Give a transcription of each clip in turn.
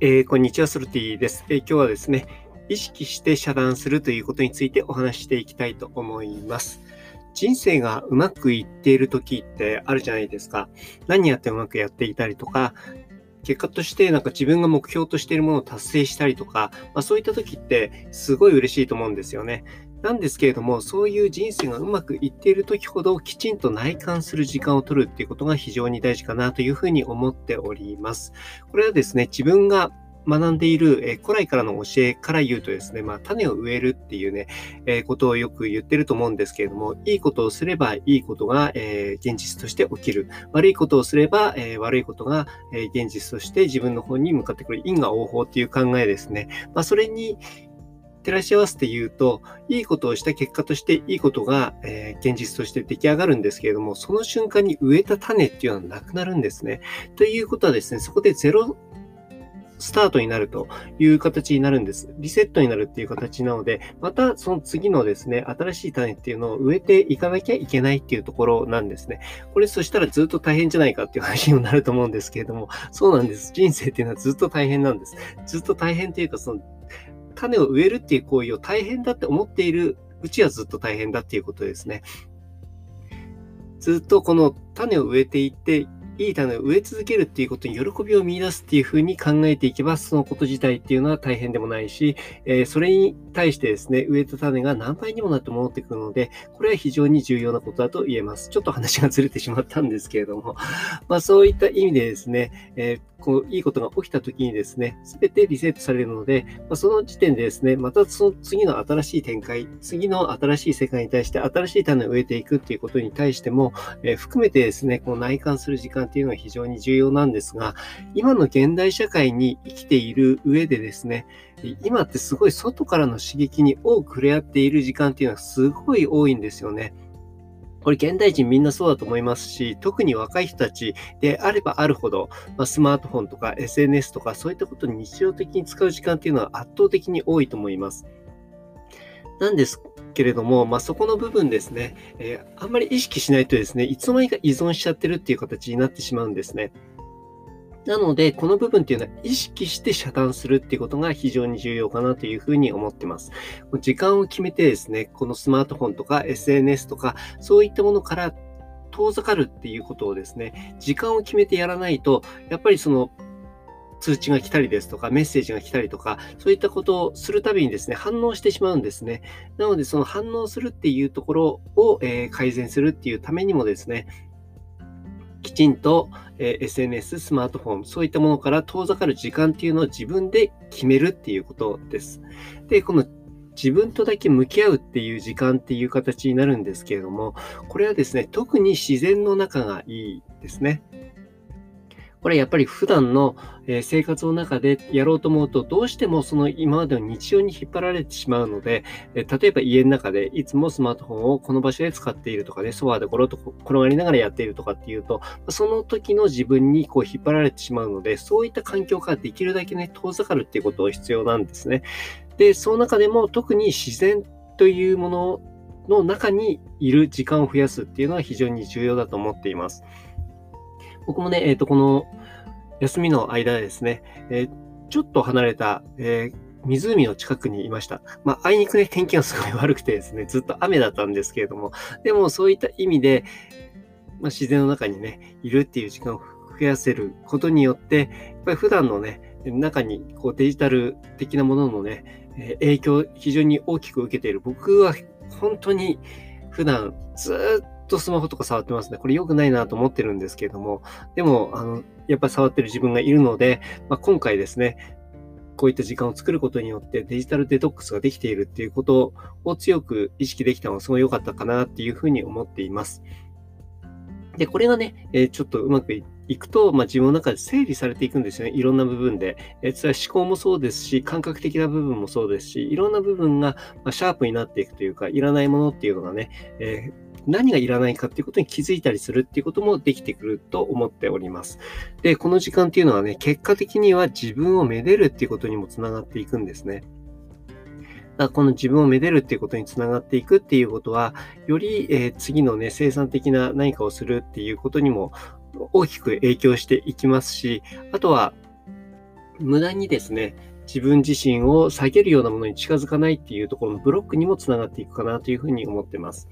えー、こんにちは、ソルティです、えー、今日はですね、意識して遮断するということについてお話していきたいと思います。人生がうまくいっている時ってあるじゃないですか。何やってうまくやっていたりとか、結果としてなんか自分が目標としているものを達成したりとか、まあ、そういった時ってすごい嬉しいと思うんですよね。なんですけれども、そういう人生がうまくいっている時ほどきちんと内観する時間を取るっていうことが非常に大事かなというふうに思っております。これはですね、自分が学んでいる、え古来からの教えから言うとですね、まあ、種を植えるっていうね、えことをよく言ってると思うんですけれども、いいことをすればいいことが、え現実として起きる。悪いことをすれば、え悪いことが、え現実として自分の方に向かってくる因果応報っていう考えですね。まあ、それに、照らし合わせて言うと、いいことをした結果としていいことが、えー、現実として出来上がるんですけれども、その瞬間に植えた種っていうのはなくなるんですね。ということはですね、そこでゼロスタートになるという形になるんです。リセットになるっていう形なので、またその次のですね、新しい種っていうのを植えていかなきゃいけないっていうところなんですね。これそしたらずっと大変じゃないかっていう話にもなると思うんですけれども、そうなんです。人生っていうのはずっと大変なんです。ずっと大変っていうか、その種を植えるっていう行為を大変だって思っているうちはずっと大変だっていうことですね。ずっとこの種を植えていって、いい種を植え続けるっていうことに喜びを見出すっていうふうに考えていけば、そのこと自体っていうのは大変でもないし、えー、それに対してですね、植えた種が何倍にもなって戻ってくるので、これは非常に重要なことだと言えます。ちょっと話がずれてしまったんですけれども、まあそういった意味でですね、えーこういいことが起きた時にですね、すべてリセットされるので、まあ、その時点でですね、またその次の新しい展開、次の新しい世界に対して新しい種を植えていくっていうことに対しても、えー、含めてですね、こう内観する時間っていうのは非常に重要なんですが、今の現代社会に生きている上でですね、今ってすごい外からの刺激に多く触れ合っている時間っていうのはすごい多いんですよね。これ現代人みんなそうだと思いますし、特に若い人たちであればあるほど、まあ、スマートフォンとか SNS とかそういったことに日常的に使う時間っていうのは圧倒的に多いと思います。なんですけれども、まあ、そこの部分ですね、えー、あんまり意識しないとですね、いつの間にか依存しちゃってるっていう形になってしまうんですね。なので、この部分っていうのは意識して遮断するっていうことが非常に重要かなというふうに思ってます。時間を決めてですね、このスマートフォンとか SNS とか、そういったものから遠ざかるっていうことをですね、時間を決めてやらないと、やっぱりその通知が来たりですとか、メッセージが来たりとか、そういったことをするたびにですね、反応してしまうんですね。なので、その反応するっていうところを、えー、改善するっていうためにもですね、きちんと、え SNS、スマートフォン、そういったものから遠ざかる時間っていうのを自分で決めるっていうことです。で、この自分とだけ向き合うっていう時間っていう形になるんですけれども、これはですね、特に自然の中がいいですね。これやっぱり普段の生活の中でやろうと思うと、どうしてもその今までの日常に引っ張られてしまうので、例えば家の中でいつもスマートフォンをこの場所で使っているとかね、ソファーでゴロッと転がりながらやっているとかっていうと、その時の自分にこう引っ張られてしまうので、そういった環境からできるだけね、遠ざかるっていうことが必要なんですね。で、その中でも特に自然というものの中にいる時間を増やすっていうのは非常に重要だと思っています。僕もね、えっ、ー、と、この休みの間ですね、えー、ちょっと離れた、えー、湖の近くにいました。まあ、あいにくね、天気がすごい悪くてですね、ずっと雨だったんですけれども、でもそういった意味で、まあ、自然の中にね、いるっていう時間を増やせることによって、やっぱり普段のね、中にこうデジタル的なもののね、影響を非常に大きく受けている。僕は本当に普段ずっとスマホとか触ってますね。これ良くないなと思ってるんですけれども、でも、あの、やっぱり触ってる自分がいるので、まあ、今回ですね、こういった時間を作ることによってデジタルデトックスができているっていうことを強く意識できたのがすごい良かったかなっていうふうに思っています。で、これがね、えちょっとうまくいくと、まあ、自分の中で整理されていくんですよね。いろんな部分で。えそれは思考もそうですし、感覚的な部分もそうですし、いろんな部分が、まシャープになっていくというか、いらないものっていうのがね、えー何がいらないかっていうことに気づいたりするっていうこともできてくると思っております。で、この時間っていうのはね、結果的には自分をめでるっていうことにもつながっていくんですね。だこの自分をめでるっていうことにつながっていくっていうことは、より、え、次のね、生産的な何かをするっていうことにも大きく影響していきますし、あとは、無駄にですね、自分自身を下げるようなものに近づかないっていうところのブロックにもつながっていくかなというふうに思ってます。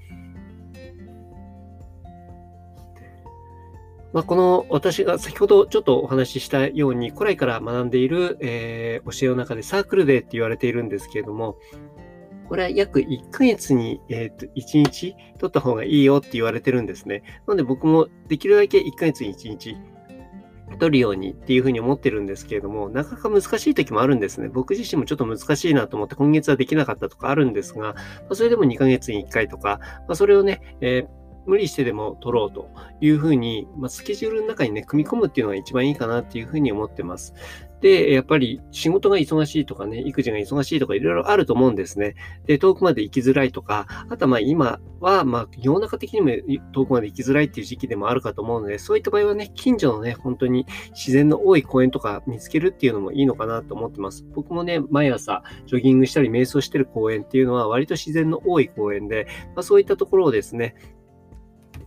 まあ、この私が先ほどちょっとお話ししたように古来から学んでいる、えー、教えの中でサークルデーって言われているんですけれども、これは約1ヶ月に、えー、と1日取った方がいいよって言われてるんですね。なので僕もできるだけ1ヶ月に1日取るようにっていうふうに思ってるんですけれども、なかなか難しい時もあるんですね。僕自身もちょっと難しいなと思って今月はできなかったとかあるんですが、まあ、それでも2ヶ月に1回とか、まあ、それをね、えー無理してでも取ろうというふうに、まあ、スケジュールの中にね、組み込むっていうのが一番いいかなっていうふうに思ってます。で、やっぱり仕事が忙しいとかね、育児が忙しいとかいろいろあると思うんですね。で、遠くまで行きづらいとか、あとはまあ今はまあ世の中的にも遠くまで行きづらいっていう時期でもあるかと思うので、そういった場合はね、近所のね、本当に自然の多い公園とか見つけるっていうのもいいのかなと思ってます。僕もね、毎朝ジョギングしたり瞑想してる公園っていうのは割と自然の多い公園で、まあ、そういったところをですね、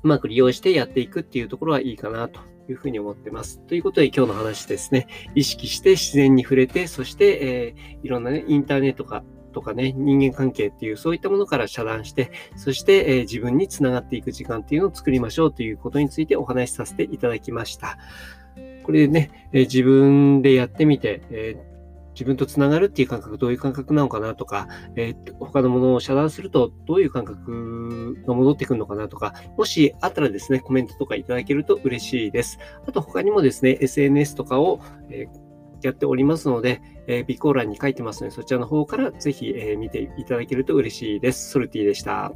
うまく利用してやっていくっていうところはいいかなというふうに思ってます。ということで今日の話ですね、意識して自然に触れて、そして、えー、いろんなね、インターネットかとかね、人間関係っていうそういったものから遮断して、そして、えー、自分につながっていく時間っていうのを作りましょうということについてお話しさせていただきました。これでね、えー、自分でやってみて、えー自分とつながるっていう感覚、どういう感覚なのかなとか、えー、他のものを遮断するとどういう感覚が戻ってくるのかなとか、もしあったらですね、コメントとかいただけると嬉しいです。あと他にもですね、SNS とかを、えやっておりますので、えー、備考欄に書いてますので、そちらの方からぜひ、え、見ていただけると嬉しいです。ソルティでした。